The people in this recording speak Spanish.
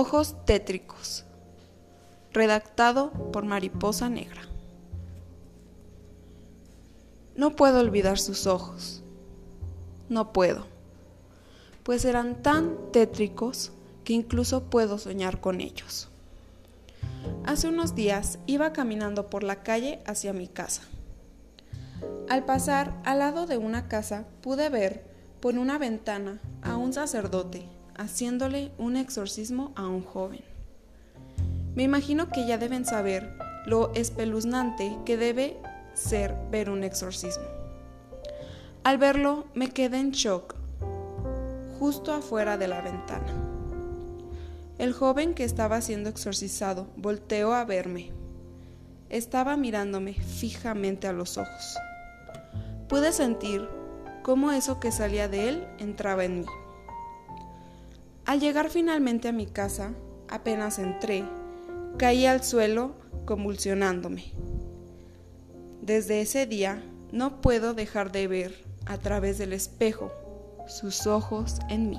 Ojos tétricos. Redactado por Mariposa Negra. No puedo olvidar sus ojos. No puedo. Pues eran tan tétricos que incluso puedo soñar con ellos. Hace unos días iba caminando por la calle hacia mi casa. Al pasar al lado de una casa pude ver por una ventana a un sacerdote haciéndole un exorcismo a un joven. Me imagino que ya deben saber lo espeluznante que debe ser ver un exorcismo. Al verlo me quedé en shock justo afuera de la ventana. El joven que estaba siendo exorcizado volteó a verme. Estaba mirándome fijamente a los ojos. Pude sentir cómo eso que salía de él entraba en mí. Al llegar finalmente a mi casa, apenas entré, caí al suelo convulsionándome. Desde ese día no puedo dejar de ver a través del espejo sus ojos en mí.